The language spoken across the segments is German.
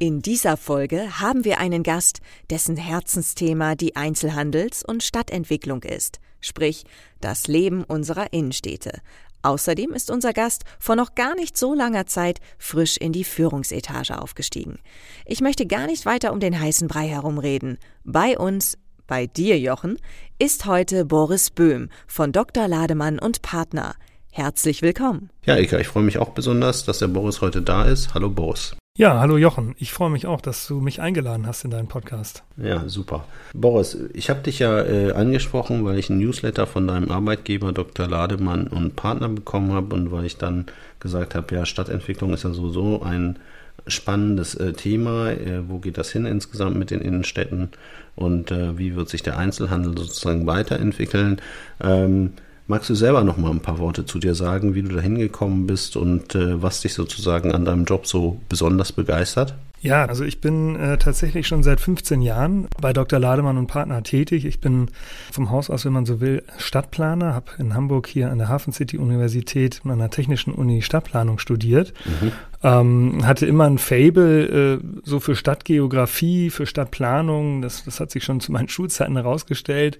In dieser Folge haben wir einen Gast, dessen Herzensthema die Einzelhandels- und Stadtentwicklung ist, sprich das Leben unserer Innenstädte. Außerdem ist unser Gast vor noch gar nicht so langer Zeit frisch in die Führungsetage aufgestiegen. Ich möchte gar nicht weiter um den heißen Brei herumreden. Bei uns, bei dir, Jochen, ist heute Boris Böhm von Dr. Lademann und Partner. Herzlich willkommen. Ja, Ika, ich freue mich auch besonders, dass der Boris heute da ist. Hallo Boris. Ja, hallo Jochen. Ich freue mich auch, dass du mich eingeladen hast in deinen Podcast. Ja, super. Boris, ich habe dich ja äh, angesprochen, weil ich ein Newsletter von deinem Arbeitgeber Dr. Lademann und Partner bekommen habe und weil ich dann gesagt habe, ja, Stadtentwicklung ist ja sowieso ein spannendes äh, Thema. Äh, wo geht das hin insgesamt mit den Innenstädten und äh, wie wird sich der Einzelhandel sozusagen weiterentwickeln? Ähm, Magst du selber noch mal ein paar Worte zu dir sagen, wie du da hingekommen bist und äh, was dich sozusagen an deinem Job so besonders begeistert? Ja, also ich bin äh, tatsächlich schon seit 15 Jahren bei Dr. Lademann und Partner tätig. Ich bin vom Haus aus, wenn man so will, Stadtplaner, habe in Hamburg hier an der Hafen City Universität an der Technischen Uni Stadtplanung studiert. Mhm. Ähm, hatte immer ein Fable äh, so für Stadtgeografie, für Stadtplanung. Das, das hat sich schon zu meinen Schulzeiten herausgestellt.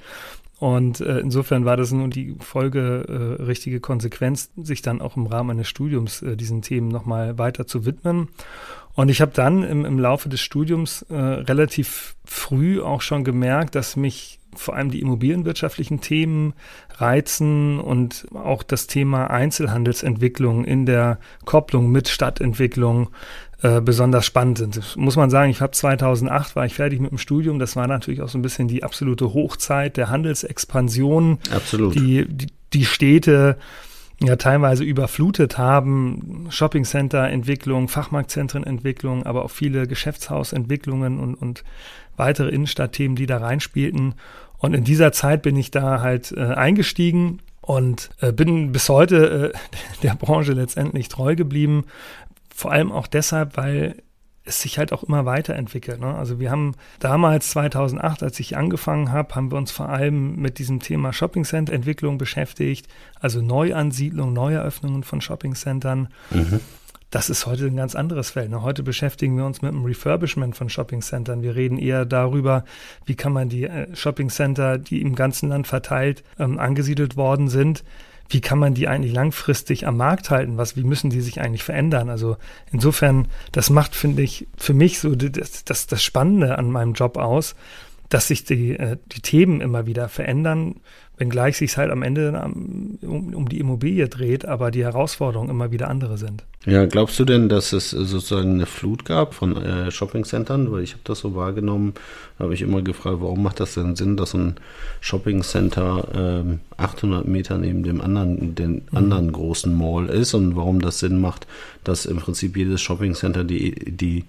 Und äh, insofern war das nun die Folge äh, richtige Konsequenz, sich dann auch im Rahmen eines Studiums äh, diesen Themen nochmal weiter zu widmen. Und ich habe dann im, im Laufe des Studiums äh, relativ früh auch schon gemerkt, dass mich vor allem die immobilienwirtschaftlichen Themen reizen und auch das Thema Einzelhandelsentwicklung in der Kopplung mit Stadtentwicklung äh, besonders spannend sind. Das muss man sagen, ich habe 2008 war ich fertig mit dem Studium. Das war natürlich auch so ein bisschen die absolute Hochzeit der Handelsexpansion. Absolut. Die, die, die Städte ja teilweise überflutet haben, Shoppingcenter-Entwicklung, Fachmarktzentren-Entwicklung, aber auch viele Geschäftshausentwicklungen und, und weitere Innenstadtthemen, die da reinspielten. Und in dieser Zeit bin ich da halt äh, eingestiegen und äh, bin bis heute äh, der Branche letztendlich treu geblieben, vor allem auch deshalb, weil es sich halt auch immer weiterentwickelt. Ne? Also wir haben damals 2008, als ich angefangen habe, haben wir uns vor allem mit diesem Thema Shopping Center Entwicklung beschäftigt, also Neuansiedlung, Neueröffnungen von Shopping Centern. Mhm. Das ist heute ein ganz anderes Feld. Ne? Heute beschäftigen wir uns mit dem Refurbishment von Shopping Centern. Wir reden eher darüber, wie kann man die äh, Shopping Center, die im ganzen Land verteilt ähm, angesiedelt worden sind, wie kann man die eigentlich langfristig am Markt halten? Was, wie müssen die sich eigentlich verändern? Also insofern, das macht, finde ich, für mich so das, das, das Spannende an meinem Job aus, dass sich die, äh, die Themen immer wieder verändern, wenngleich sich halt am Ende um, um die Immobilie dreht, aber die Herausforderungen immer wieder andere sind. Ja, glaubst du denn, dass es sozusagen eine Flut gab von äh, Shoppingcentern? Weil ich habe das so wahrgenommen, habe ich immer gefragt, warum macht das denn Sinn, dass ein Shoppingcenter äh, 800 Meter neben dem anderen, den mhm. anderen großen Mall ist und warum das Sinn macht, dass im Prinzip jedes Shoppingcenter die, die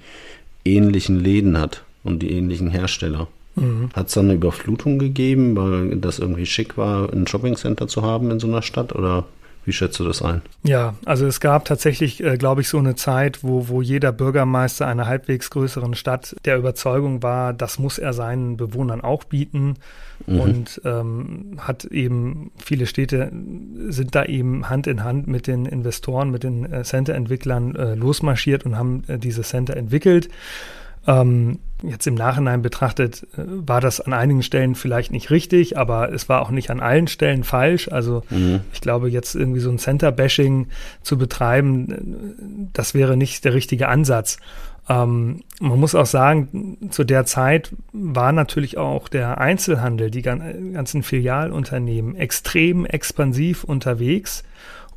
ähnlichen Läden hat und die ähnlichen Hersteller? Mhm. Hat es dann eine Überflutung gegeben, weil das irgendwie schick war, ein Shoppingcenter zu haben in so einer Stadt? Oder wie schätzt du das ein? Ja, also es gab tatsächlich, äh, glaube ich, so eine Zeit, wo, wo jeder Bürgermeister einer halbwegs größeren Stadt der Überzeugung war, das muss er seinen Bewohnern auch bieten. Mhm. Und ähm, hat eben, viele Städte sind da eben Hand in Hand mit den Investoren, mit den äh, Center-Entwicklern äh, losmarschiert und haben äh, diese Center entwickelt. Ähm, jetzt im Nachhinein betrachtet äh, war das an einigen Stellen vielleicht nicht richtig, aber es war auch nicht an allen Stellen falsch. Also mhm. ich glaube, jetzt irgendwie so ein Center-Bashing zu betreiben, äh, das wäre nicht der richtige Ansatz. Ähm, man muss auch sagen, zu der Zeit war natürlich auch der Einzelhandel, die ganzen Filialunternehmen extrem expansiv unterwegs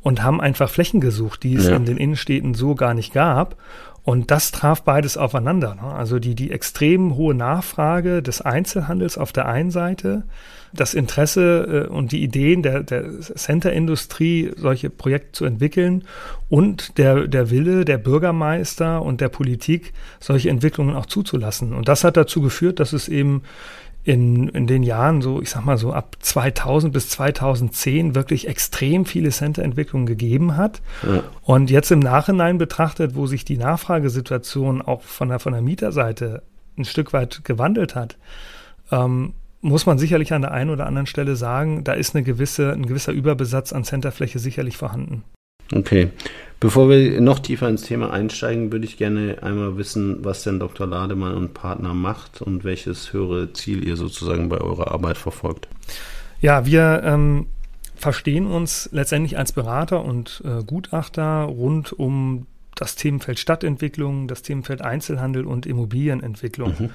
und haben einfach Flächen gesucht, die es ja. in den Innenstädten so gar nicht gab. Und das traf beides aufeinander. Ne? Also die, die extrem hohe Nachfrage des Einzelhandels auf der einen Seite, das Interesse äh, und die Ideen der, der Center-Industrie, solche Projekte zu entwickeln und der, der Wille der Bürgermeister und der Politik, solche Entwicklungen auch zuzulassen. Und das hat dazu geführt, dass es eben in, in den Jahren so, ich sag mal so ab 2000 bis 2010 wirklich extrem viele Center-Entwicklungen gegeben hat. Ja. Und jetzt im Nachhinein betrachtet, wo sich die Nachfragesituation auch von der, von der Mieterseite ein Stück weit gewandelt hat, ähm, muss man sicherlich an der einen oder anderen Stelle sagen, da ist eine gewisse, ein gewisser Überbesatz an Centerfläche sicherlich vorhanden. Okay. Bevor wir noch tiefer ins Thema einsteigen, würde ich gerne einmal wissen, was denn Dr. Lademann und Partner macht und welches höhere Ziel ihr sozusagen bei eurer Arbeit verfolgt. Ja, wir ähm, verstehen uns letztendlich als Berater und äh, Gutachter rund um das Themenfeld Stadtentwicklung, das Themenfeld Einzelhandel und Immobilienentwicklung. Mhm.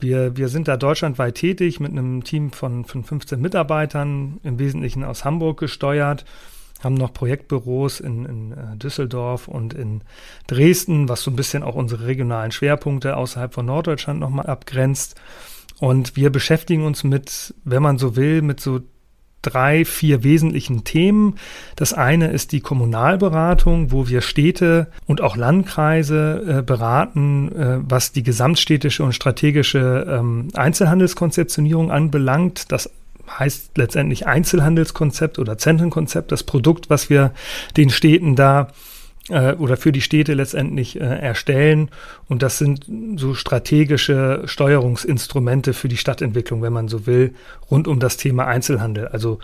Wir, wir sind da deutschlandweit tätig mit einem Team von, von 15 Mitarbeitern, im Wesentlichen aus Hamburg gesteuert haben noch Projektbüros in, in äh, Düsseldorf und in Dresden, was so ein bisschen auch unsere regionalen Schwerpunkte außerhalb von Norddeutschland nochmal abgrenzt. Und wir beschäftigen uns mit, wenn man so will, mit so drei, vier wesentlichen Themen. Das eine ist die Kommunalberatung, wo wir Städte und auch Landkreise äh, beraten, äh, was die gesamtstädtische und strategische ähm, Einzelhandelskonzeptionierung anbelangt. Das heißt letztendlich Einzelhandelskonzept oder Zentrenkonzept, das Produkt, was wir den Städten da äh, oder für die Städte letztendlich äh, erstellen. Und das sind so strategische Steuerungsinstrumente für die Stadtentwicklung, wenn man so will, rund um das Thema Einzelhandel. Also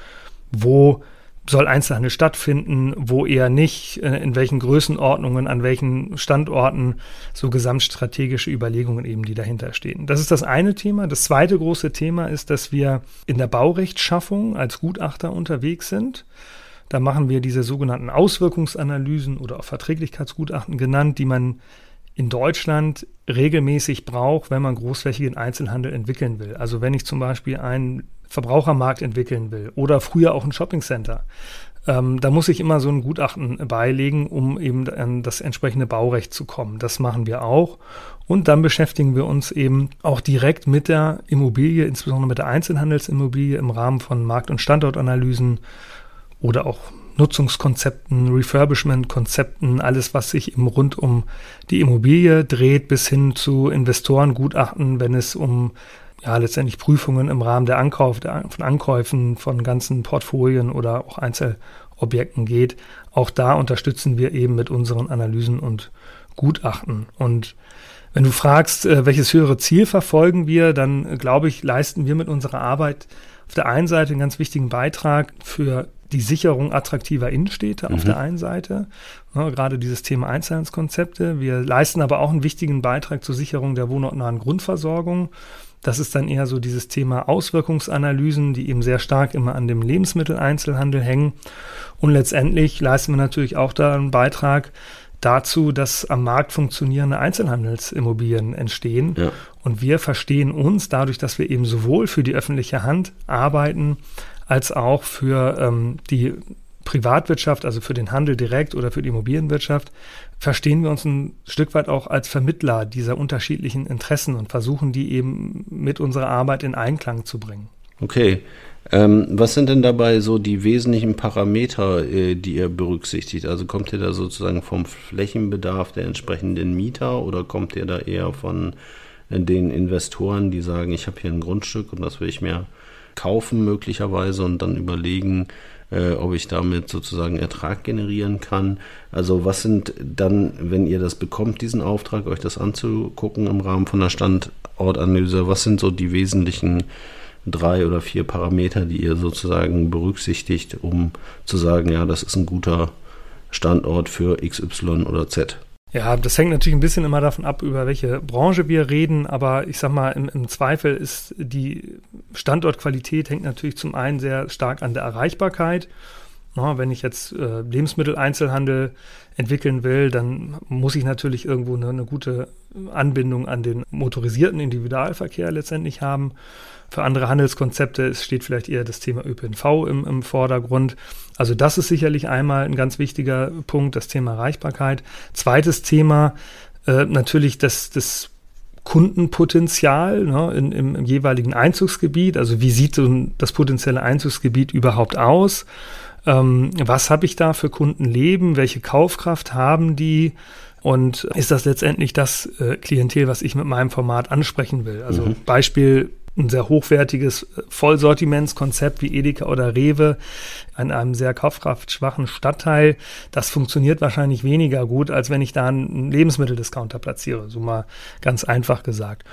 wo soll Einzelhandel stattfinden, wo eher nicht, äh, in welchen Größenordnungen, an welchen Standorten, so gesamtstrategische Überlegungen eben, die dahinter stehen. Das ist das eine Thema. Das zweite große Thema ist, dass wir in der Baurechtschaffung als Gutachter unterwegs sind. Da machen wir diese sogenannten Auswirkungsanalysen oder auch Verträglichkeitsgutachten genannt, die man in Deutschland regelmäßig braucht, wenn man großflächigen Einzelhandel entwickeln will. Also wenn ich zum Beispiel einen Verbrauchermarkt entwickeln will oder früher auch ein Shoppingcenter, ähm, da muss ich immer so ein Gutachten beilegen, um eben an das entsprechende Baurecht zu kommen. Das machen wir auch. Und dann beschäftigen wir uns eben auch direkt mit der Immobilie, insbesondere mit der Einzelhandelsimmobilie im Rahmen von Markt- und Standortanalysen oder auch Nutzungskonzepten, Refurbishment-Konzepten, alles, was sich eben rund um die Immobilie dreht, bis hin zu Investorengutachten, wenn es um ja letztendlich Prüfungen im Rahmen der Ankauf, der, von Ankäufen von ganzen Portfolien oder auch Einzelobjekten geht. Auch da unterstützen wir eben mit unseren Analysen und Gutachten. Und wenn du fragst, äh, welches höhere Ziel verfolgen wir, dann äh, glaube ich, leisten wir mit unserer Arbeit auf der einen Seite einen ganz wichtigen Beitrag für die Sicherung attraktiver Innenstädte mhm. auf der einen Seite, ja, gerade dieses Thema Einzelhandelskonzepte. Wir leisten aber auch einen wichtigen Beitrag zur Sicherung der wohnortnahen Grundversorgung. Das ist dann eher so dieses Thema Auswirkungsanalysen, die eben sehr stark immer an dem Lebensmitteleinzelhandel hängen. Und letztendlich leisten wir natürlich auch da einen Beitrag dazu, dass am Markt funktionierende Einzelhandelsimmobilien entstehen. Ja. Und wir verstehen uns dadurch, dass wir eben sowohl für die öffentliche Hand arbeiten, als auch für ähm, die Privatwirtschaft, also für den Handel direkt oder für die Immobilienwirtschaft, verstehen wir uns ein Stück weit auch als Vermittler dieser unterschiedlichen Interessen und versuchen die eben mit unserer Arbeit in Einklang zu bringen. Okay. Ähm, was sind denn dabei so die wesentlichen Parameter, äh, die ihr berücksichtigt? Also kommt ihr da sozusagen vom Flächenbedarf der entsprechenden Mieter oder kommt ihr da eher von äh, den Investoren, die sagen, ich habe hier ein Grundstück und das will ich mir kaufen möglicherweise und dann überlegen, äh, ob ich damit sozusagen Ertrag generieren kann. Also was sind dann, wenn ihr das bekommt, diesen Auftrag, euch das anzugucken im Rahmen von der Standortanalyse, was sind so die wesentlichen drei oder vier Parameter, die ihr sozusagen berücksichtigt, um zu sagen, ja, das ist ein guter Standort für XY oder Z? Ja, das hängt natürlich ein bisschen immer davon ab, über welche Branche wir reden, aber ich sag mal, im, im Zweifel ist die Standortqualität hängt natürlich zum einen sehr stark an der Erreichbarkeit. Na, wenn ich jetzt äh, Lebensmitteleinzelhandel entwickeln will, dann muss ich natürlich irgendwo eine, eine gute Anbindung an den motorisierten Individualverkehr letztendlich haben. Für andere Handelskonzepte steht vielleicht eher das Thema ÖPNV im, im Vordergrund. Also das ist sicherlich einmal ein ganz wichtiger Punkt, das Thema Erreichbarkeit. Zweites Thema Äh, natürlich das, das Kundenpotenzial ne, in, im, im, jeweiligen Einzugsgebiet. Also wie sieht so das potenzielle Einzugsgebiet überhaupt aus? Ähm, was habe ich da für Kundenleben? Welche Kaufkraft haben die? Und ist das letztendlich das äh, Klientel, was ich mit meinem Format ansprechen will? Also mhm. Beispiel ein sehr hochwertiges Vollsortimentskonzept wie Edeka oder Rewe an einem sehr kaufkraftschwachen Stadtteil, das funktioniert wahrscheinlich weniger gut, als wenn ich da einen Lebensmitteldiscounter platziere, so mal ganz einfach gesagt.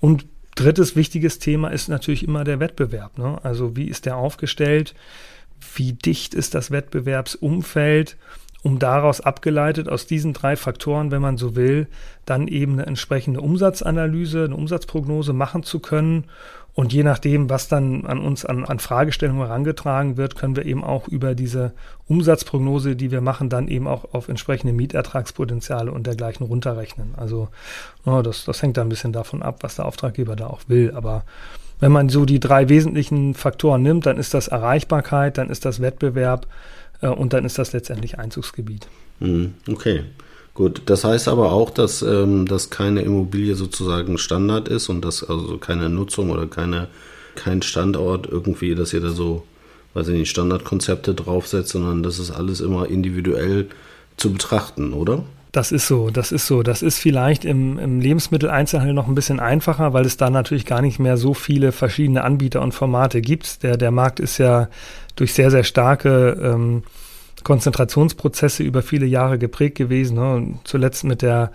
Und drittes wichtiges Thema ist natürlich immer der Wettbewerb. Ne? Also wie ist der aufgestellt? Wie dicht ist das Wettbewerbsumfeld? Um daraus abgeleitet aus diesen drei Faktoren, wenn man so will, dann eben eine entsprechende Umsatzanalyse, eine Umsatzprognose machen zu können. Und je nachdem, was dann an uns an, an Fragestellungen herangetragen wird, können wir eben auch über diese Umsatzprognose, die wir machen, dann eben auch auf entsprechende Mietertragspotenziale und dergleichen runterrechnen. Also no, das, das hängt da ein bisschen davon ab, was der Auftraggeber da auch will. Aber wenn man so die drei wesentlichen Faktoren nimmt, dann ist das Erreichbarkeit, dann ist das Wettbewerb, und dann ist das letztendlich Einzugsgebiet. Mhm, okay. Gut, das heißt aber auch, dass, ähm, dass keine Immobilie sozusagen Standard ist und dass also keine Nutzung oder keine, kein Standort irgendwie, dass ihr da so, weiß ich nicht, Standardkonzepte draufsetzt, sondern das ist alles immer individuell zu betrachten, oder? Das ist so, das ist so. Das ist vielleicht im, im Lebensmitteleinzelhandel noch ein bisschen einfacher, weil es da natürlich gar nicht mehr so viele verschiedene Anbieter und Formate gibt. Der, der Markt ist ja durch sehr, sehr starke ähm, Konzentrationsprozesse über viele Jahre geprägt gewesen. Ne? Zuletzt mit der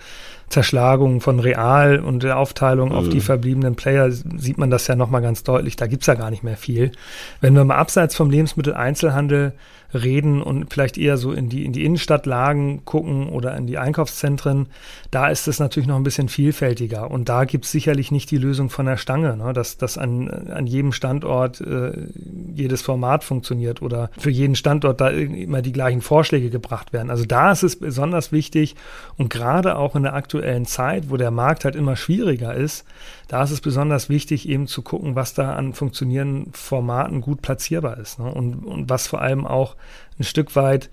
Zerschlagung von Real und der Aufteilung mhm. auf die mhm. verbliebenen Player sieht man das ja nochmal ganz deutlich. Da gibt's ja gar nicht mehr viel. Wenn wir mal abseits vom Lebensmitteleinzelhandel reden und vielleicht eher so in die, in die Innenstadtlagen gucken oder in die Einkaufszentren, da ist es natürlich noch ein bisschen vielfältiger. Und da gibt es sicherlich nicht die Lösung von der Stange, ne? dass, dass an, an jedem Standort äh, jedes Format funktioniert oder für jeden Standort da immer die gleichen Vorschläge gebracht werden. Also da ist es besonders wichtig und gerade auch in der aktuellen Zeit, wo der Markt halt immer schwieriger ist, da ist es besonders wichtig, eben zu gucken, was da an funktionierenden Formaten gut platzierbar ist ne? und, und was vor allem auch ein Stück weit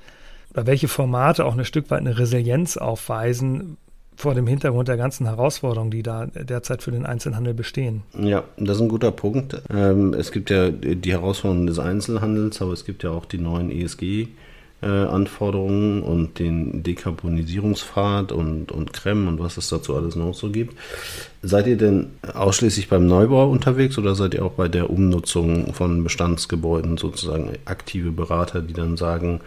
oder welche Formate auch ein Stück weit eine Resilienz aufweisen vor dem Hintergrund der ganzen Herausforderungen, die da derzeit für den Einzelhandel bestehen. Ja, das ist ein guter Punkt. Ähm, es gibt ja die Herausforderungen des Einzelhandels, aber es gibt ja auch die neuen ESG äh, Anforderungen und den Dekarbonisierungspfad und, und Creme und was es dazu alles noch so gibt. Seid ihr denn ausschließlich beim Neubau unterwegs oder seid ihr auch bei der Umnutzung von Bestandsgebäuden sozusagen aktive Berater, die dann sagen,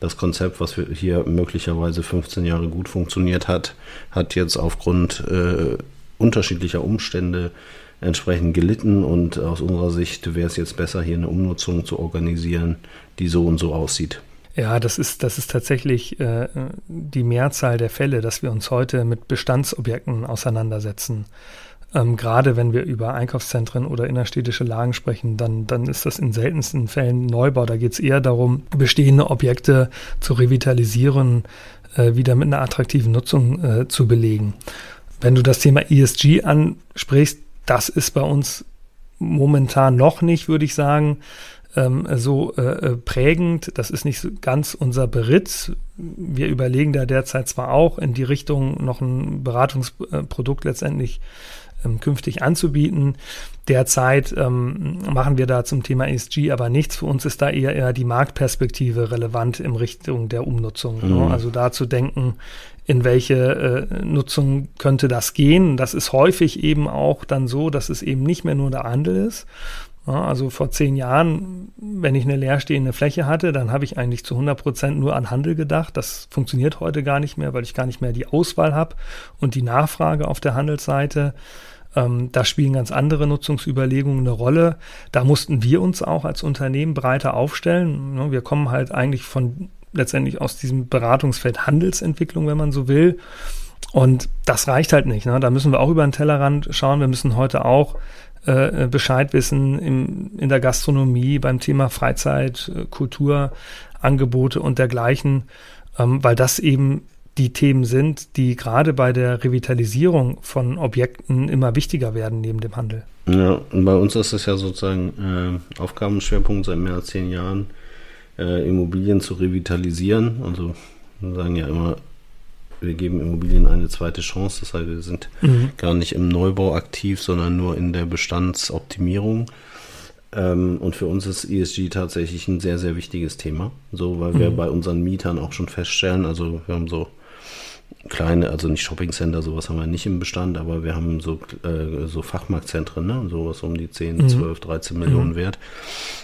das Konzept, was hier möglicherweise 15 Jahre gut funktioniert hat, hat jetzt aufgrund äh, unterschiedlicher Umstände entsprechend gelitten und aus unserer Sicht wäre es jetzt besser, hier eine Umnutzung zu organisieren, die so und so aussieht. Ja, das ist, das ist tatsächlich äh, die Mehrzahl der Fälle, dass wir uns heute mit Bestandsobjekten auseinandersetzen. Ähm, gerade wenn wir über Einkaufszentren oder innerstädtische Lagen sprechen, dann, dann ist das in seltensten Fällen Neubau. Da geht es eher darum, bestehende Objekte zu revitalisieren, äh, wieder mit einer attraktiven Nutzung äh, zu belegen. Wenn du das Thema ESG ansprichst, das ist bei uns momentan noch nicht, würde ich sagen ähm, so äh, äh, prägend. Das ist nicht ganz unser Beritt. Wir überlegen da derzeit zwar auch in die Richtung, noch ein Beratungsprodukt letztendlich ähm, künftig anzubieten. Derzeit ähm, machen wir da zum Thema ESG aber nichts. Für uns ist da eher, eher die Marktperspektive relevant in Richtung der Umnutzung. Ne? Mhm. Ne? Also da zu denken, in welche äh, Nutzung könnte das gehen. Das ist häufig eben auch dann so, dass es eben nicht mehr nur der Handel ist, also vor zehn Jahren, wenn ich eine leerstehende Fläche hatte, dann habe ich eigentlich zu 100 Prozent nur an Handel gedacht. Das funktioniert heute gar nicht mehr, weil ich gar nicht mehr die Auswahl habe und die Nachfrage auf der Handelsseite. Ähm, da spielen ganz andere Nutzungsüberlegungen eine Rolle. Da mussten wir uns auch als Unternehmen breiter aufstellen. Wir kommen halt eigentlich von letztendlich aus diesem Beratungsfeld Handelsentwicklung, wenn man so will. Und das reicht halt nicht. Ne? Da müssen wir auch über den Tellerrand schauen. Wir müssen heute auch äh, Bescheid wissen im, in der Gastronomie, beim Thema Freizeit, äh, Kulturangebote und dergleichen, ähm, weil das eben die Themen sind, die gerade bei der Revitalisierung von Objekten immer wichtiger werden neben dem Handel. Ja, und bei uns ist es ja sozusagen äh, Aufgabenschwerpunkt seit mehr als zehn Jahren, äh, Immobilien zu revitalisieren. Also wir sagen ja immer, wir geben Immobilien eine zweite Chance. Das heißt, wir sind mhm. gar nicht im Neubau aktiv, sondern nur in der Bestandsoptimierung. Ähm, und für uns ist ESG tatsächlich ein sehr, sehr wichtiges Thema. So, weil wir mhm. bei unseren Mietern auch schon feststellen, also wir haben so kleine, also nicht Shoppingcenter, sowas haben wir nicht im Bestand, aber wir haben so, äh, so Fachmarktzentren, ne? sowas um die 10, mhm. 12, 13 Millionen mhm. wert.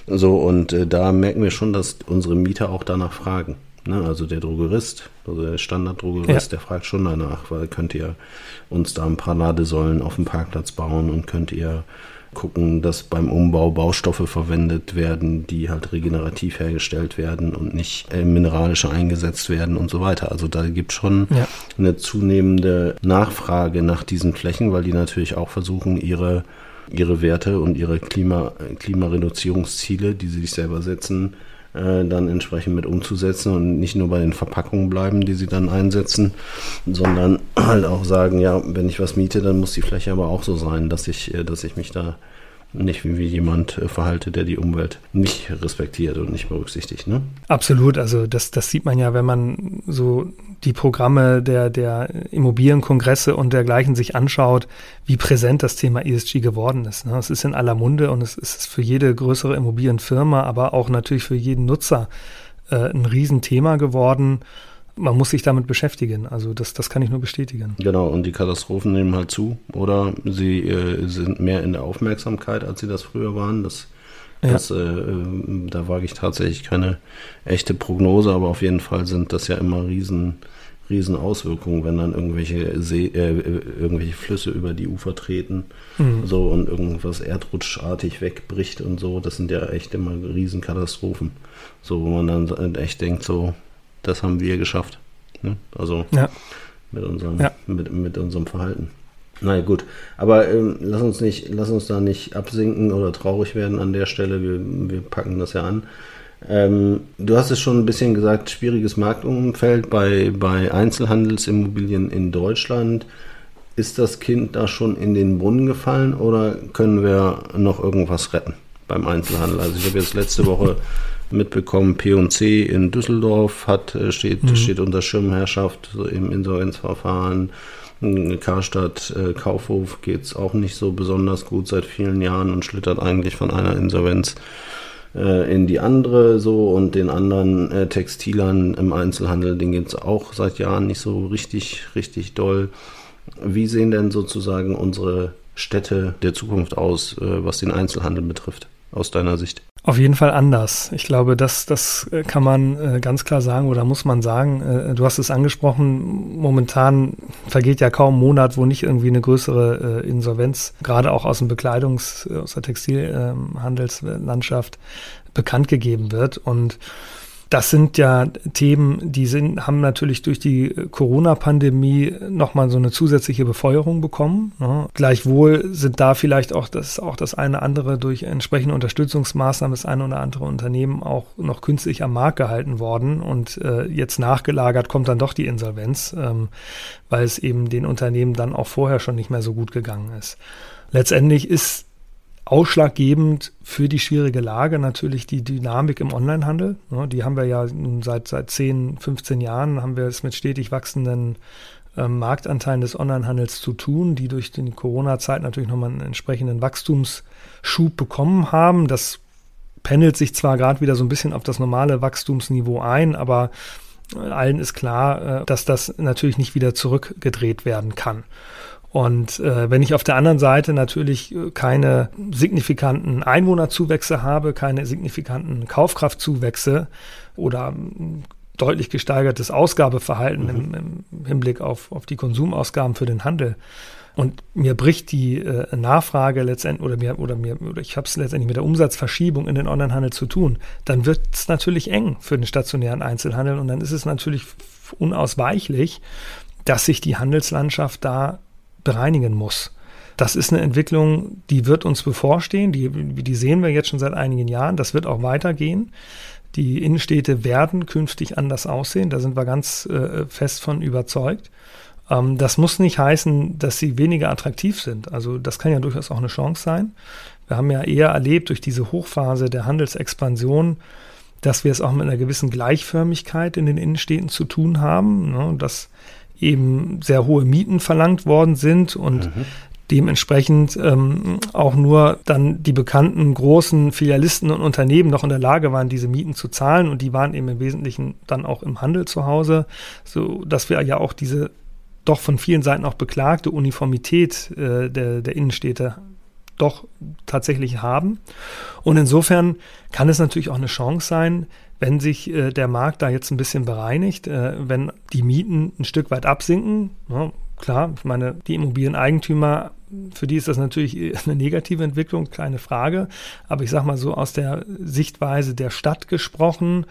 So, und äh, da merken wir schon, dass unsere Mieter auch danach fragen. Ne? Also der Drogerist, also der Standarddrogerist, ja. der fragt schon danach, weil könnt ihr uns da ein paar Ladesäulen auf dem Parkplatz bauen und könnt ihr gucken, dass beim Umbau Baustoffe verwendet werden, die halt regenerativ hergestellt werden und nicht äh, mineralische eingesetzt werden und so weiter. Also da gibt es schon ja. eine zunehmende Nachfrage nach diesen Flächen, weil die natürlich auch versuchen, ihre, ihre Werte und ihre Klima, Klimareduzierungsziele, die sie sich selber setzen, äh, dann entsprechend mit umzusetzen und nicht nur bei den Verpackungen bleiben, die sie dann einsetzen, sondern halt auch sagen, ja, wenn ich was miete, dann muss die Fläche aber auch so sein, dass ich, äh, dass ich mich da nicht wie, jemand äh, verhalte, der die Umwelt nicht respektiert und nicht berücksichtigt. Ne? Absolut, also das, das sieht man ja, wenn man so die Programme der, der Immobilienkongresse und dergleichen sich anschaut, wie präsent das Thema ESG geworden ist. Ne? Es ist in aller Munde und es ist für jede größere Immobilienfirma, aber auch natürlich für jeden Nutzer äh, ein Riesenthema geworden man muss sich damit beschäftigen. Also das, das kann ich nur bestätigen. Genau, und die Katastrophen nehmen halt zu oder sie äh, sind mehr in der Aufmerksamkeit, als sie das früher waren. Das, ja. das äh, äh, da wage ich tatsächlich keine echte Prognose, aber auf jeden Fall sind das ja immer riesen, riesen Auswirkungen, wenn dann irgendwelche See, äh, irgendwelche Flüsse über die Ufer treten mhm. so und irgendwas erdrutschartig wegbricht und so. Das sind ja echt immer riesen Katastrophen. So, wo man dann echt denkt, so, das haben wir geschafft. Ne? Also ja. mit, unserem, ja. mit, mit unserem Verhalten. Naja, gut. Aber ähm, lass uns nicht, lass uns da nicht absinken oder traurig werden an der Stelle. Wir, wir packen das ja an. Ähm, du hast es schon ein bisschen gesagt, schwieriges Marktumfeld bei, bei Einzelhandelsimmobilien in Deutschland. Ist das Kind da schon in den Brunnen gefallen oder können wir noch irgendwas retten beim Einzelhandel? Also ich habe jetzt letzte Woche mitbekommen, P&C in Düsseldorf hat, äh, steht, mhm. steht unter Schirmherrschaft im Insolvenzverfahren. Karstadt äh, Kaufhof geht es auch nicht so besonders gut seit vielen Jahren und schlittert eigentlich von einer Insolvenz äh, in die andere so und den anderen äh, Textilern im Einzelhandel, denen geht es auch seit Jahren nicht so richtig, richtig doll. Wie sehen denn sozusagen unsere Städte der Zukunft aus, äh, was den Einzelhandel betrifft, aus deiner Sicht? Auf jeden Fall anders. Ich glaube, das, das äh, kann man äh, ganz klar sagen oder muss man sagen. Äh, du hast es angesprochen, momentan vergeht ja kaum ein Monat, wo nicht irgendwie eine größere Insolvenz, gerade auch aus dem Bekleidungs-, aus der Textilhandelslandschaft bekannt gegeben wird. Und das sind ja Themen, die sind, haben natürlich durch die Corona-Pandemie nochmal so eine zusätzliche Befeuerung bekommen. Ne? Gleichwohl sind da vielleicht auch das, auch das eine andere durch entsprechende Unterstützungsmaßnahmen das eine oder andere Unternehmen auch noch künstlich am Markt gehalten worden. Und äh, jetzt nachgelagert kommt dann doch die Insolvenz, ähm, weil es eben den Unternehmen dann auch vorher schon nicht mehr so gut gegangen ist. Letztendlich ist Ausschlaggebend für die schwierige Lage natürlich die Dynamik im Onlinehandel. Die haben wir ja nun seit, seit 10, 15 Jahren, haben wir es mit stetig wachsenden ähm, Marktanteilen des Onlinehandels zu tun, die durch die Corona-Zeit natürlich nochmal einen entsprechenden Wachstumsschub bekommen haben. Das pendelt sich zwar gerade wieder so ein bisschen auf das normale Wachstumsniveau ein, aber äh, allen ist klar, äh, dass das natürlich nicht wieder zurückgedreht werden kann. Und äh, wenn ich auf der anderen Seite natürlich äh, keine signifikanten Einwohnerzuwächse habe, keine signifikanten Kaufkraftzuwächse oder ähm, deutlich gesteigertes Ausgabeverhalten mhm. im, im, Hinblick auf, auf die Konsumausgaben für den Handel, und mir bricht die äh, Nachfrage letztendlich oder mir oder mir oder ich habe es letztendlich mit der Umsatzverschiebung in den Onlinehandel zu tun, dann wird es natürlich eng für den stationären Einzelhandel und dann ist es natürlich unausweichlich, dass sich die Handelslandschaft da bereinigen muss. Das ist eine Entwicklung, die wird uns bevorstehen, die, die sehen wir jetzt schon seit einigen Jahren, das wird auch weitergehen. Die Innenstädte werden künftig anders aussehen, da sind wir ganz äh, fest von überzeugt. Ähm, das muss nicht heißen, dass sie weniger attraktiv sind. Also das kann ja durchaus auch eine Chance sein. Wir haben ja eher erlebt durch diese Hochphase der Handelsexpansion, dass wir es auch mit einer gewissen Gleichförmigkeit in den Innenstädten zu tun haben, ne, dass eben sehr hohe Mieten verlangt worden sind und mhm dementsprechend ähm, auch nur dann die bekannten großen Filialisten und Unternehmen noch in der Lage waren, diese Mieten zu zahlen und die waren eben im Wesentlichen dann auch im Handel zu Hause, so dass wir ja auch diese doch von vielen Seiten auch beklagte Uniformität äh, der, der Innenstädte doch tatsächlich haben. Und insofern kann es natürlich auch eine Chance sein, wenn sich äh, der Markt da jetzt ein bisschen bereinigt, äh, wenn die Mieten ein Stück weit absinken, ne, klar, ich meine, die Immobilieneigentümer, für die ist das natürlich eine negative Entwicklung, keine Frage. Aber ich sage mal so aus der Sichtweise der Stadt gesprochen,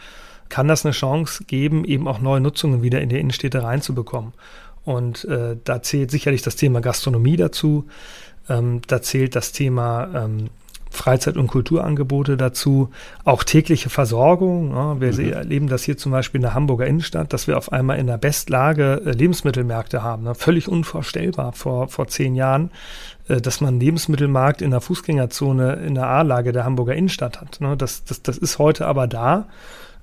kann das eine Chance geben, eben auch neue Nutzungen wieder in die Innenstädte reinzubekommen. Und äh, da zählt sicherlich das Thema Gastronomie dazu. Ähm, da zählt das Thema ähm, Freizeit- und Kulturangebote dazu, auch tägliche Versorgung. Ja, wir mhm. erleben das hier zum Beispiel in der Hamburger Innenstadt, dass wir auf einmal in der Bestlage äh, Lebensmittelmärkte haben. Ne? Völlig unvorstellbar vor, vor zehn Jahren, äh, dass man einen Lebensmittelmarkt in der Fußgängerzone in der A-Lage der Hamburger Innenstadt hat. Ne? Das, das, das ist heute aber da.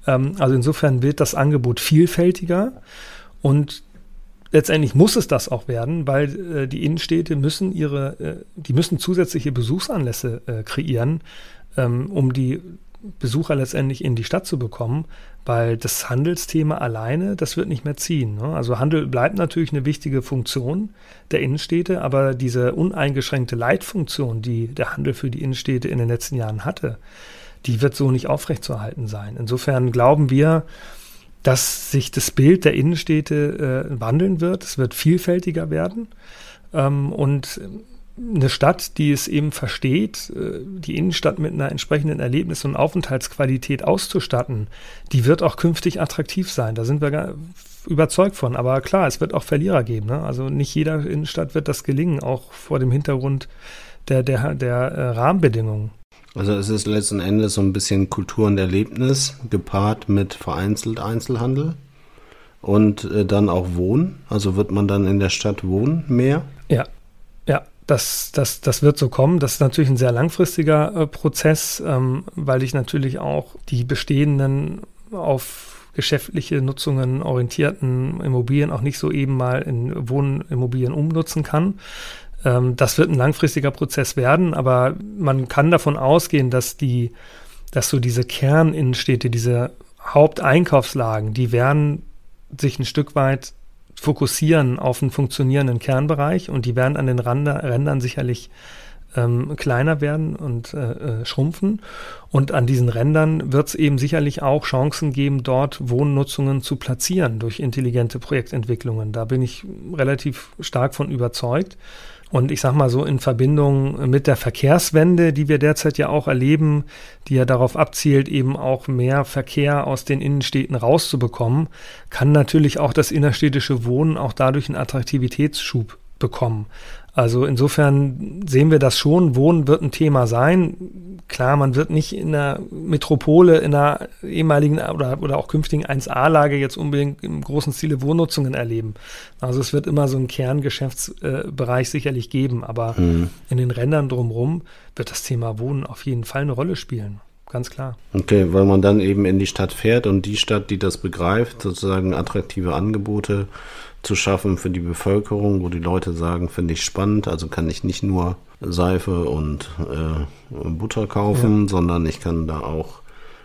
Ähm, also insofern wird das Angebot vielfältiger und letztendlich muss es das auch werden, weil äh, die Innenstädte müssen ihre, äh, die müssen zusätzliche Besuchsanlässe äh, kreieren, ähm, um die Besucher letztendlich in die Stadt zu bekommen, weil das Handelsthema alleine, das wird nicht mehr ziehen. Ne? Also Handel bleibt natürlich eine wichtige Funktion der Innenstädte, aber diese uneingeschränkte Leitfunktion, die der Handel für die Innenstädte in den letzten Jahren hatte, die wird so nicht aufrechtzuerhalten sein. Insofern glauben wir, dass sich das Bild der Innenstädte äh, wandeln wird. Es wird vielfältiger werden. Ähm, und eine Stadt, die es eben versteht, äh, die Innenstadt mit einer entsprechenden Erlebnis- und Aufenthaltsqualität auszustatten, die wird auch künftig attraktiv sein. Da sind wir überzeugt von. Aber klar, es wird auch Verlierer geben. Ne? Also nicht jeder Innenstadt wird das gelingen, auch vor dem Hintergrund der, der, der äh, Rahmenbedingungen. Also es ist letzten Endes so ein bisschen Kultur und Erlebnis gepaart mit vereinzelt Einzelhandel und äh, dann auch Wohnen. Also wird man dann in der Stadt wohnen mehr? Ja, ja, das, das, das wird so kommen. Das ist natürlich ein sehr langfristiger äh, Prozess, ähm, weil ich natürlich auch die bestehenden auf geschäftliche Nutzungen orientierten Immobilien auch nicht so eben mal in Wohnimmobilien umnutzen kann. Ähm, das wird ein langfristiger Prozess werden, aber man kann davon ausgehen, dass die, dass so diese Kerninnenstädte, diese Haupteinkaufslagen, die werden sich ein Stück weit fokussieren auf einen funktionierenden Kernbereich und die werden an den Rander, Rändern sicherlich ähm, kleiner werden und äh, äh, schrumpfen. Und an diesen Rändern wird es eben sicherlich auch Chancen geben, dort Wohnnutzungen zu platzieren durch intelligente Projektentwicklungen. Da bin ich relativ stark von überzeugt. Und ich sag mal so in Verbindung mit der Verkehrswende, die wir derzeit ja auch erleben, die ja darauf abzielt, eben auch mehr Verkehr aus den Innenstädten rauszubekommen, kann natürlich auch das innerstädtische Wohnen auch dadurch einen Attraktivitätsschub bekommen. Also insofern sehen wir das schon. Wohnen wird ein Thema sein. Klar, man wird nicht in der Metropole, in der ehemaligen oder, oder auch künftigen 1A-Lage jetzt unbedingt im großen Stile Wohnnutzungen erleben. Also es wird immer so einen Kerngeschäftsbereich sicherlich geben, aber mhm. in den Rändern drumherum wird das Thema Wohnen auf jeden Fall eine Rolle spielen ganz klar. Okay, weil man dann eben in die Stadt fährt und die Stadt, die das begreift, sozusagen attraktive Angebote zu schaffen für die Bevölkerung, wo die Leute sagen, finde ich spannend, also kann ich nicht nur Seife und äh, Butter kaufen, ja. sondern ich kann da auch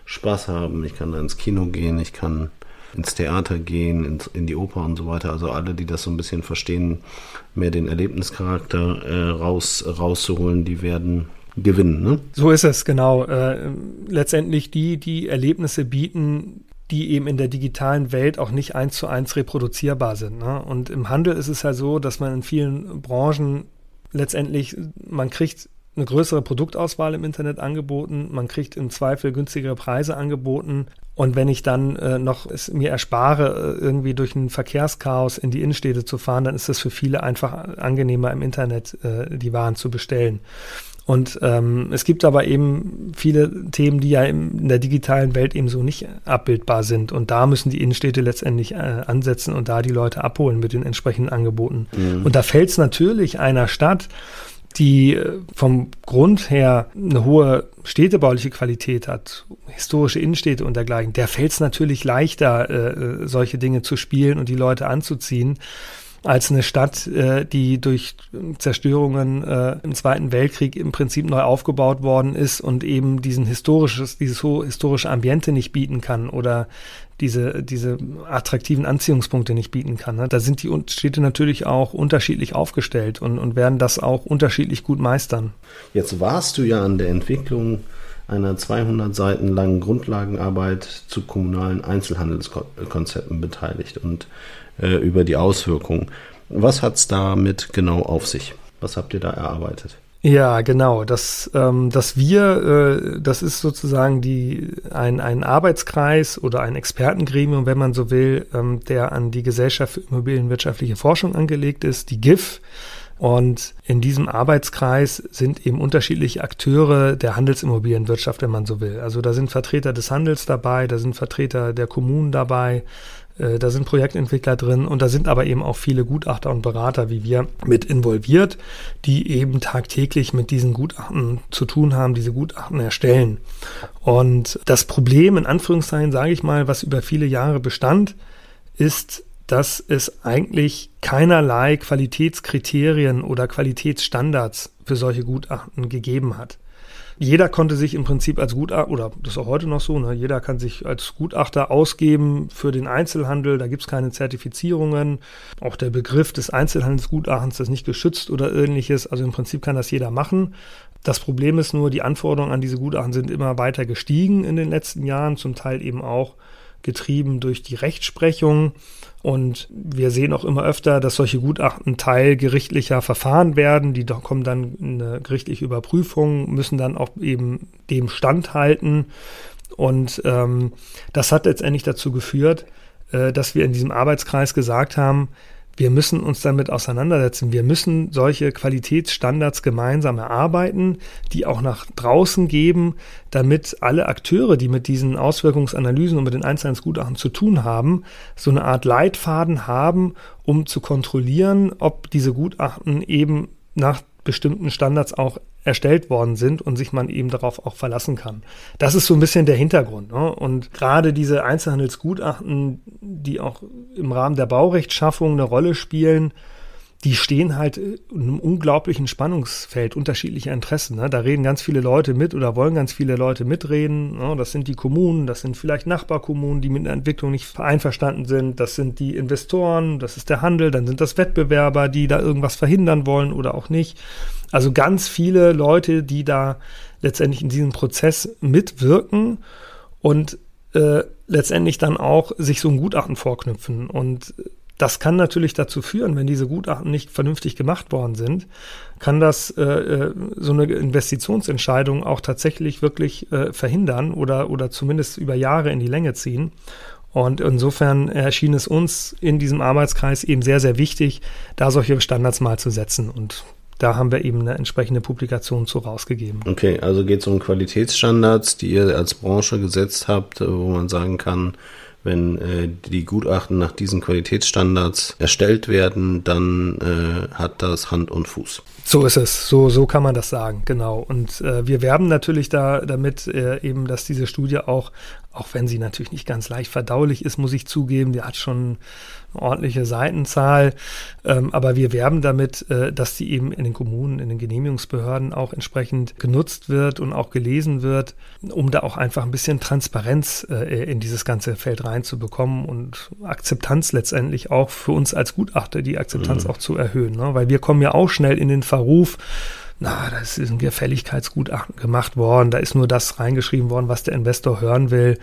Spaß haben, ich kann da ins Kino gehen, ich kann ins Theater gehen, ins, in die Oper und so weiter. Also alle, die das so ein bisschen verstehen, mehr den Erlebnischarakter äh, raus, rauszuholen, die werden gewinnen. Ne? So ist es, genau. Äh, letztendlich die, die Erlebnisse bieten, die eben in der digitalen Welt auch nicht eins zu eins reproduzierbar sind. Ne? Und im Handel ist es ja so, dass man in vielen Branchen letztendlich, man kriegt eine größere Produktauswahl im Internet angeboten, man kriegt im Zweifel günstigere Preise angeboten. Und wenn ich dann äh, noch es mir erspare, äh, irgendwie durch ein Verkehrschaos in die Innenstädte zu fahren, dann ist es für viele einfach angenehmer im Internet äh, die Waren zu bestellen. Und ähm, es gibt aber eben viele Themen, die ja in der digitalen Welt eben so nicht abbildbar sind. Und da müssen die Innenstädte letztendlich äh, ansetzen und da die Leute abholen mit den entsprechenden Angeboten. Mhm. Und da fällt es natürlich einer Stadt die äh, vom Grund her eine hohe städtebauliche Qualität hat, historische Innenstädte und dergleichen, der fällt es natürlich leichter, äh, äh, solche Dinge zu spielen und die Leute anzuziehen als eine Stadt, äh, die durch Zerstörungen äh, im Zweiten Weltkrieg im Prinzip neu aufgebaut worden ist und eben diesen historisches, dieses historische Ambiente nicht bieten kann oder diese, diese attraktiven Anziehungspunkte nicht bieten kann. Ne? Da sind die Städte natürlich auch unterschiedlich aufgestellt und, und werden das auch unterschiedlich gut meistern. Jetzt warst du ja an der Entwicklung einer 200 Seiten langen Grundlagenarbeit zu kommunalen Einzelhandelskonzepten beteiligt und äh, über die Auswirkungen. Was hat es damit genau auf sich? Was habt ihr da erarbeitet? Ja, genau. Das, ähm, das wir, äh, das ist sozusagen die, ein, ein Arbeitskreis oder ein Expertengremium, wenn man so will, ähm, der an die Gesellschaft für Immobilienwirtschaftliche Forschung angelegt ist, die GIF. Und in diesem Arbeitskreis sind eben unterschiedliche Akteure der Handelsimmobilienwirtschaft, wenn man so will. Also da sind Vertreter des Handels dabei, da sind Vertreter der Kommunen dabei, äh, da sind Projektentwickler drin und da sind aber eben auch viele Gutachter und Berater wie wir mit involviert, die eben tagtäglich mit diesen Gutachten zu tun haben, diese Gutachten erstellen. Und das Problem, in Anführungszeichen sage ich mal, was über viele Jahre bestand, ist, dass es eigentlich keinerlei Qualitätskriterien oder Qualitätsstandards für solche Gutachten gegeben hat jeder konnte sich im Prinzip als Gutachter, oder das ist auch heute noch so, ne, jeder kann sich als Gutachter ausgeben für den Einzelhandel, da gibt es keine Zertifizierungen. Auch der Begriff des Einzelhandelsgutachtens ist nicht geschützt oder ähnliches. Also im Prinzip kann das jeder machen. Das Problem ist nur, die Anforderungen an diese Gutachten sind immer weiter gestiegen in den letzten Jahren, zum Teil eben auch getrieben durch die Rechtsprechung. Und wir sehen auch immer öfter, dass solche Gutachten Teil gerichtlicher Verfahren werden. Die kommen dann in eine gerichtliche Überprüfung, müssen dann auch eben dem standhalten. Und ähm, das hat letztendlich dazu geführt, äh, dass wir in diesem Arbeitskreis gesagt haben, wir müssen uns damit auseinandersetzen. Wir müssen solche Qualitätsstandards gemeinsam erarbeiten, die auch nach draußen geben, damit alle Akteure, die mit diesen Auswirkungsanalysen und mit den einzelnen Gutachten zu tun haben, so eine Art Leitfaden haben, um zu kontrollieren, ob diese Gutachten eben nach bestimmten Standards auch erstellt worden sind und sich man eben darauf auch verlassen kann. Das ist so ein bisschen der Hintergrund. Ne? Und gerade diese Einzelhandelsgutachten, die auch im Rahmen der Baurechtschaffung eine Rolle spielen, die stehen halt in einem unglaublichen Spannungsfeld unterschiedlicher Interessen. Ne? Da reden ganz viele Leute mit oder wollen ganz viele Leute mitreden. Ne? Das sind die Kommunen, das sind vielleicht Nachbarkommunen, die mit der Entwicklung nicht einverstanden sind. Das sind die Investoren, das ist der Handel, dann sind das Wettbewerber, die da irgendwas verhindern wollen oder auch nicht. Also ganz viele Leute, die da letztendlich in diesem Prozess mitwirken und äh, letztendlich dann auch sich so ein Gutachten vorknüpfen. Und das kann natürlich dazu führen, wenn diese Gutachten nicht vernünftig gemacht worden sind, kann das äh, äh so eine Investitionsentscheidung auch tatsächlich wirklich äh, verhindern oder, oder zumindest über Jahre in die Länge ziehen. Und insofern erschien es uns in diesem Arbeitskreis eben sehr, sehr wichtig, da solche Standards mal zu setzen. Und da haben wir eben eine entsprechende Publikation zu rausgegeben. Okay, also geht es um Qualitätsstandards, die ihr als Branche gesetzt habt, wo man sagen kann, wenn äh, die Gutachten nach diesen Qualitätsstandards erstellt werden, dann äh, hat das Hand und Fuß. So ist es, so, so kann man das sagen, genau. Und äh, wir werben natürlich da damit äh, eben, dass diese Studie auch, auch wenn sie natürlich nicht ganz leicht verdaulich ist, muss ich zugeben, die hat schon ordentliche Seitenzahl. Ähm, aber wir werben damit, äh, dass die eben in den Kommunen, in den Genehmigungsbehörden auch entsprechend genutzt wird und auch gelesen wird, um da auch einfach ein bisschen Transparenz äh, in dieses ganze Feld reinzubekommen und Akzeptanz letztendlich auch für uns als Gutachter, die Akzeptanz mhm. auch zu erhöhen. Ne? Weil wir kommen ja auch schnell in den Verruf, na, da ist ein Gefälligkeitsgutachten gemacht worden, da ist nur das reingeschrieben worden, was der Investor hören will.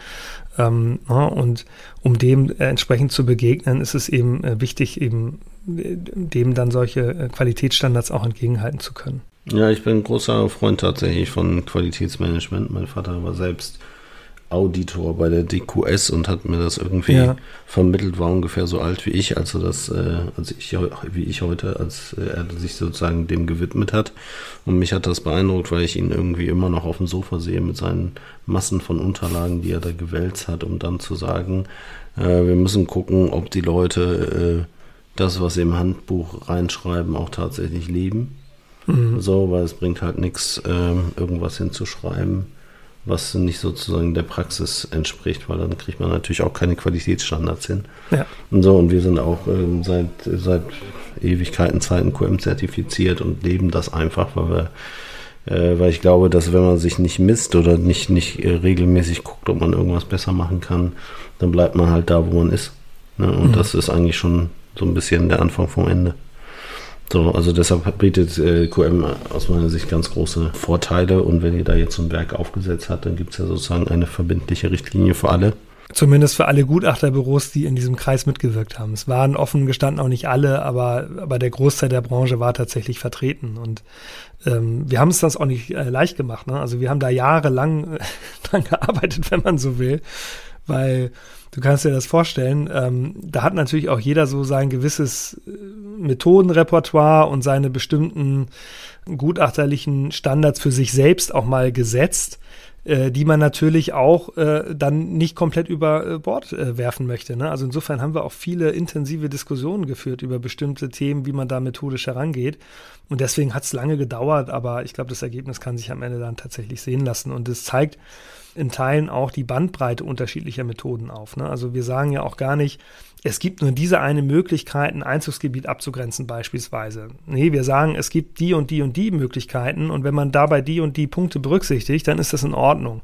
Ähm, ja, und um dem äh, entsprechend zu begegnen, ist es eben äh, wichtig, eben äh, dem dann solche Qualitätsstandards auch entgegenhalten zu können. Ja, ich bin ein großer Freund tatsächlich von Qualitätsmanagement. Mein Vater war selbst Auditor bei der DQS und hat mir das irgendwie ja. vermittelt, war ungefähr so alt wie ich, also das, äh, als ich wie ich heute, als äh, er sich sozusagen dem gewidmet hat. Und mich hat das beeindruckt, weil ich ihn irgendwie immer noch auf dem Sofa sehe mit seinen Massen von Unterlagen, die er da gewälzt hat, um dann zu sagen, äh, wir müssen gucken, ob die Leute äh, das, was sie im Handbuch reinschreiben, auch tatsächlich leben. Mhm. So, weil es bringt halt nichts, ähm, irgendwas hinzuschreiben, was nicht sozusagen der Praxis entspricht, weil dann kriegt man natürlich auch keine Qualitätsstandards hin. Ja. Und so, und wir sind auch ähm, seit, seit Ewigkeiten Zeiten QM zertifiziert und leben das einfach, weil wir äh, weil ich glaube, dass wenn man sich nicht misst oder nicht, nicht äh, regelmäßig guckt, ob man irgendwas besser machen kann, dann bleibt man halt da, wo man ist. Ne? Und mhm. das ist eigentlich schon so ein bisschen der Anfang vom Ende. So, also deshalb bietet äh, QM aus meiner Sicht ganz große Vorteile und wenn ihr da jetzt so ein Werk aufgesetzt habt, dann gibt es ja sozusagen eine verbindliche Richtlinie für alle. Zumindest für alle Gutachterbüros, die in diesem Kreis mitgewirkt haben. Es waren offen gestanden auch nicht alle, aber, aber der Großteil der Branche war tatsächlich vertreten. Und ähm, wir haben es das auch nicht äh, leicht gemacht. Ne? Also wir haben da jahrelang äh, dran gearbeitet, wenn man so will, weil du kannst dir das vorstellen, ähm, da hat natürlich auch jeder so sein gewisses äh, Methodenrepertoire und seine bestimmten gutachterlichen Standards für sich selbst auch mal gesetzt äh, die man natürlich auch äh, dann nicht komplett über äh, Bord äh, werfen möchte. Ne? Also insofern haben wir auch viele intensive Diskussionen geführt über bestimmte Themen, wie man da methodisch herangeht. Und deswegen hat es lange gedauert, aber ich glaube, das Ergebnis kann sich am Ende dann tatsächlich sehen lassen. Und es zeigt, in Teilen auch die Bandbreite unterschiedlicher Methoden auf. Ne? Also wir sagen ja auch gar nicht, es gibt nur diese eine Möglichkeit, ein Einzugsgebiet abzugrenzen beispielsweise. Nee, wir sagen, es gibt die und die und die Möglichkeiten und wenn man dabei die und die Punkte berücksichtigt, dann ist das in Ordnung.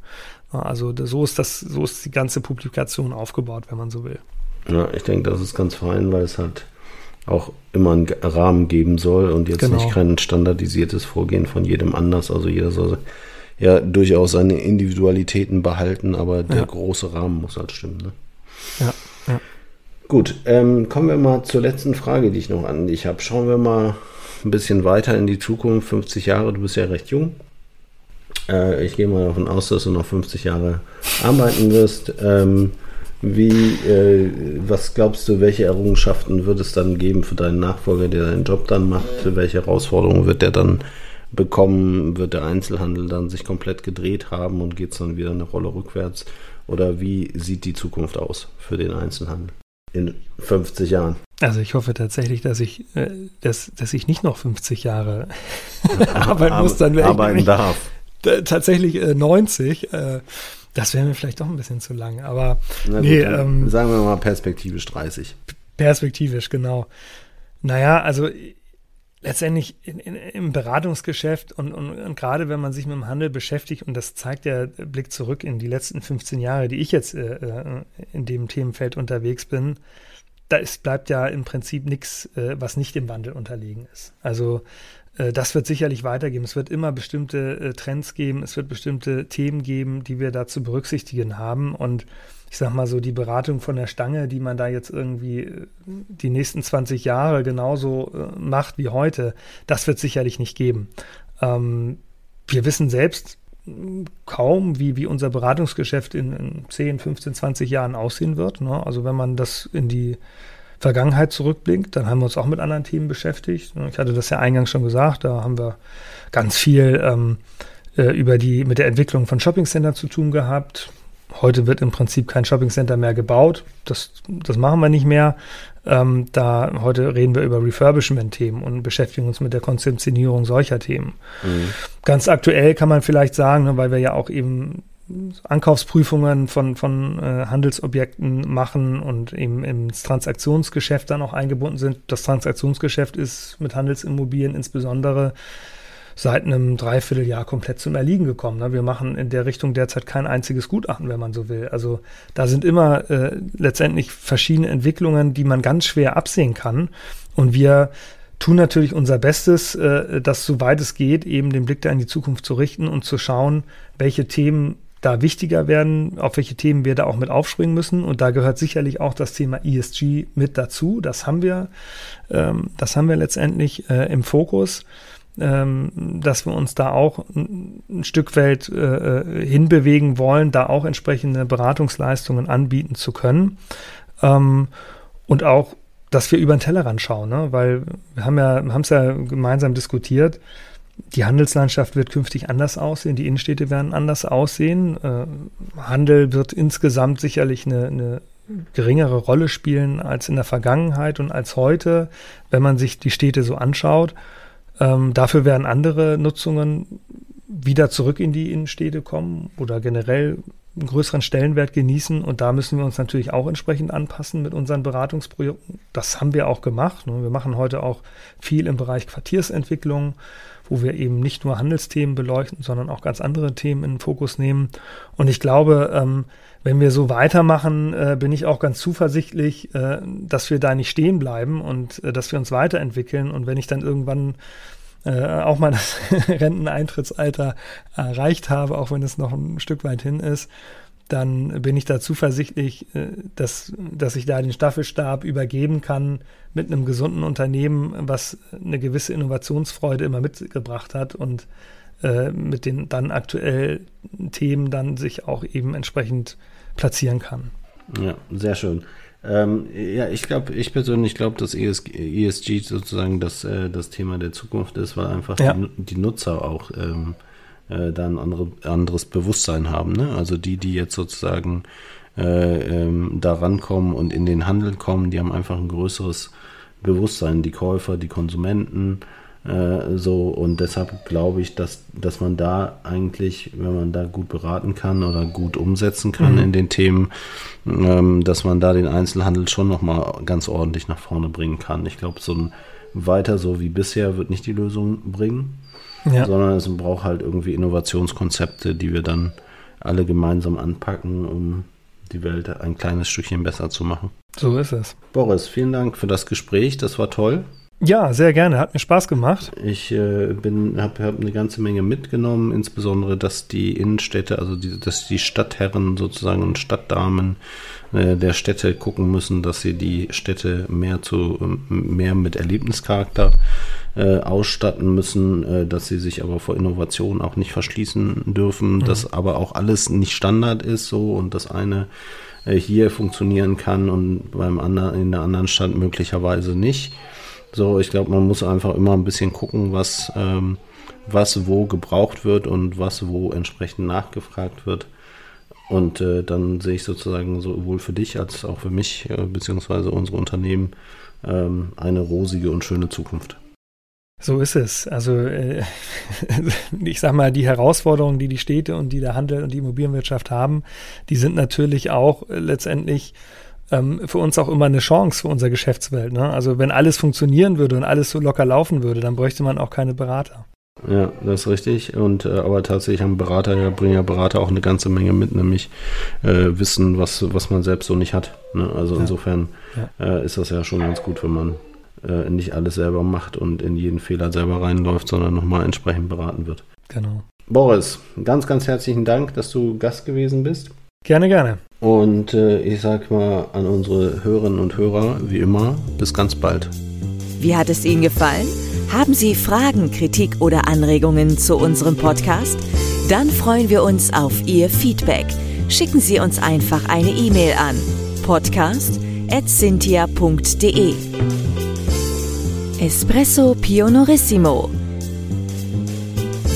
Also so ist das, so ist die ganze Publikation aufgebaut, wenn man so will. Ja, ich denke, das ist ganz fein, weil es halt auch immer einen Rahmen geben soll und jetzt genau. nicht kein standardisiertes Vorgehen von jedem anders. Also jeder soll ja durchaus seine Individualitäten behalten, aber der ja. große Rahmen muss halt stimmen. Ne? Ja, ja. Gut, ähm, kommen wir mal zur letzten Frage, die ich noch an dich habe. Schauen wir mal ein bisschen weiter in die Zukunft. 50 Jahre, du bist ja recht jung. Äh, ich gehe mal davon aus, dass du noch 50 Jahre arbeiten wirst. Ähm, wie, äh, was glaubst du, welche Errungenschaften wird es dann geben für deinen Nachfolger, der deinen Job dann macht? Welche Herausforderungen wird der dann bekommen, wird der Einzelhandel dann sich komplett gedreht haben und geht es dann wieder eine Rolle rückwärts? Oder wie sieht die Zukunft aus für den Einzelhandel in 50 Jahren? Also ich hoffe tatsächlich, dass ich, äh, dass, dass ich nicht noch 50 Jahre arbeiten muss, dann wäre arbeiten darf. Tatsächlich äh, 90. Äh, das wäre mir vielleicht doch ein bisschen zu lang. Aber gut, nee, ähm, sagen wir mal perspektivisch 30. Perspektivisch, genau. Naja, also letztendlich in, in, im Beratungsgeschäft und, und, und, gerade wenn man sich mit dem Handel beschäftigt, und das zeigt der Blick zurück in die letzten 15 Jahre, die ich jetzt äh, äh, in dem Themenfeld unterwegs bin, da ist, bleibt ja im Prinzip nichts, äh, was nicht dem Wandel unterlegen ist. Also äh, das wird sicherlich weitergeben. Es wird immer bestimmte äh, Trends geben, es wird bestimmte Themen geben, die wir da zu berücksichtigen haben und ich sag mal so, die Beratung von der Stange, die man da jetzt irgendwie äh, die nächsten 20 Jahre genauso äh, macht wie heute, das wird sicherlich nicht geben. Ähm, wir wissen selbst kaum, wie, wie unser Beratungsgeschäft in, in 10, 15, 20 Jahren aussehen wird. Ne? Also wenn man das in die Vergangenheit zurückblinkt, dann haben wir uns auch mit anderen Themen beschäftigt. Ich hatte das ja eingangs schon gesagt, da haben wir ganz viel ähm, äh, über die, mit der Entwicklung von Shoppingcentern zu tun gehabt. Heute wird im Prinzip kein Shoppingcenter mehr gebaut. Das, das machen wir nicht mehr. Ähm, da heute reden wir über Refurbishment-Themen und beschäftigen uns mit der Konzeptionierung solcher Themen. Mhm. Ganz aktuell kann man vielleicht sagen, ne, weil wir ja auch eben Ankaufsprüfungen von, von äh, Handelsobjekten machen und eben ins Transaktionsgeschäft dann auch eingebunden sind. Das Transaktionsgeschäft ist mit Handelsimmobilien insbesondere seit einem Dreivierteljahr komplett zum Erliegen gekommen. Ne? Wir machen in der Richtung derzeit kein einziges Gutachten, wenn man so will. Also da sind immer äh, letztendlich verschiedene Entwicklungen, die man ganz schwer absehen kann. Und wir tun natürlich unser Bestes, äh, das soweit es geht, eben den Blick da in die Zukunft zu richten und zu schauen, welche Themen da wichtiger werden, auf welche Themen wir da auch mit aufspringen müssen. Und da gehört sicherlich auch das Thema ESG mit dazu. Das haben wir, ähm, das haben wir letztendlich äh, im Fokus ähm, dass wir uns da auch ein, Stück weit äh, äh, hinbewegen wollen, da auch entsprechende Beratungsleistungen anbieten zu können. Ähm, und auch, dass wir über den Tellerrand schauen, ne? weil wir haben ja, haben es ja gemeinsam diskutiert. Die Handelslandschaft wird künftig anders aussehen, die Innenstädte werden anders aussehen. Äh, Handel wird insgesamt sicherlich eine, eine geringere Rolle spielen als in der Vergangenheit und als heute, wenn man sich die Städte so anschaut. Ähm, dafür werden andere Nutzungen wieder zurück in die Innenstädte kommen oder generell einen größeren Stellenwert genießen. Und da müssen wir uns natürlich auch entsprechend anpassen mit unseren Beratungsprojekten. Das haben wir auch gemacht. Ne? Wir machen heute auch viel im Bereich Quartiersentwicklung, wo wir eben nicht nur Handelsthemen beleuchten, sondern auch ganz andere Themen in den Fokus nehmen. Und ich glaube, ähm, wenn wir so weitermachen, äh, bin ich auch ganz zuversichtlich, äh, dass wir da nicht stehen bleiben und äh, dass wir uns weiterentwickeln. Und wenn ich dann irgendwann äh, auch mal das Renteneintrittsalter erreicht habe, auch wenn es noch ein Stück weit hin ist, dann bin ich da zuversichtlich, äh, dass, dass ich da den Staffelstab übergeben kann mit einem gesunden Unternehmen, was eine gewisse Innovationsfreude immer mitgebracht hat und äh, mit den dann aktuellen Themen dann sich auch eben entsprechend platzieren kann. Ja, sehr schön. Ähm, ja, ich glaube, ich persönlich glaube, dass ESG, ESG sozusagen das, äh, das Thema der Zukunft ist, weil einfach ja. die, die, Nutzer auch ähm, äh, da ein andere, anderes Bewusstsein haben. Ne? Also die, die jetzt sozusagen äh, ähm, da rankommen und in den Handel kommen, die haben einfach ein größeres Bewusstsein, die Käufer, die Konsumenten, äh, so und deshalb glaube ich, dass, dass man da eigentlich, wenn man da gut beraten kann oder gut umsetzen kann mhm. in den Themen, ähm, dass man da den Einzelhandel schon nochmal ganz ordentlich nach vorne bringen kann. Ich glaube, so ein weiter so wie bisher wird nicht die Lösung bringen, ja. sondern es braucht halt irgendwie Innovationskonzepte, die wir dann alle gemeinsam anpacken, um die Welt ein kleines Stückchen besser zu machen. So ist es. Boris, vielen Dank für das Gespräch. Das war toll. Ja, sehr gerne. Hat mir Spaß gemacht. Ich äh, habe hab eine ganze Menge mitgenommen, insbesondere, dass die Innenstädte, also die, dass die Stadtherren sozusagen und Stadtdamen äh, der Städte gucken müssen, dass sie die Städte mehr zu mehr mit Erlebnischarakter äh, ausstatten müssen, äh, dass sie sich aber vor Innovation auch nicht verschließen dürfen, mhm. dass aber auch alles nicht Standard ist so und das eine äh, hier funktionieren kann und beim anderen in der anderen Stadt möglicherweise nicht. So, ich glaube, man muss einfach immer ein bisschen gucken, was, ähm, was wo gebraucht wird und was wo entsprechend nachgefragt wird. Und äh, dann sehe ich sozusagen sowohl für dich als auch für mich, äh, beziehungsweise unsere Unternehmen, ähm, eine rosige und schöne Zukunft. So ist es. Also äh, ich sag mal, die Herausforderungen, die die Städte und die der Handel und die Immobilienwirtschaft haben, die sind natürlich auch letztendlich ähm, für uns auch immer eine Chance für unsere Geschäftswelt. Ne? Also wenn alles funktionieren würde und alles so locker laufen würde, dann bräuchte man auch keine Berater. Ja, das ist richtig. Und äh, aber tatsächlich haben Berater, ja, bringen ja Berater auch eine ganze Menge mit, nämlich äh, Wissen, was, was man selbst so nicht hat. Ne? Also ja. insofern ja. Äh, ist das ja schon ganz gut, wenn man äh, nicht alles selber macht und in jeden Fehler selber reinläuft, sondern nochmal entsprechend beraten wird. Genau. Boris, ganz, ganz herzlichen Dank, dass du Gast gewesen bist. Gerne, gerne. Und äh, ich sag mal an unsere Hörerinnen und Hörer, wie immer, bis ganz bald. Wie hat es Ihnen gefallen? Haben Sie Fragen, Kritik oder Anregungen zu unserem Podcast? Dann freuen wir uns auf Ihr Feedback. Schicken Sie uns einfach eine E-Mail an podcast.cynthia.de. Espresso Pionorissimo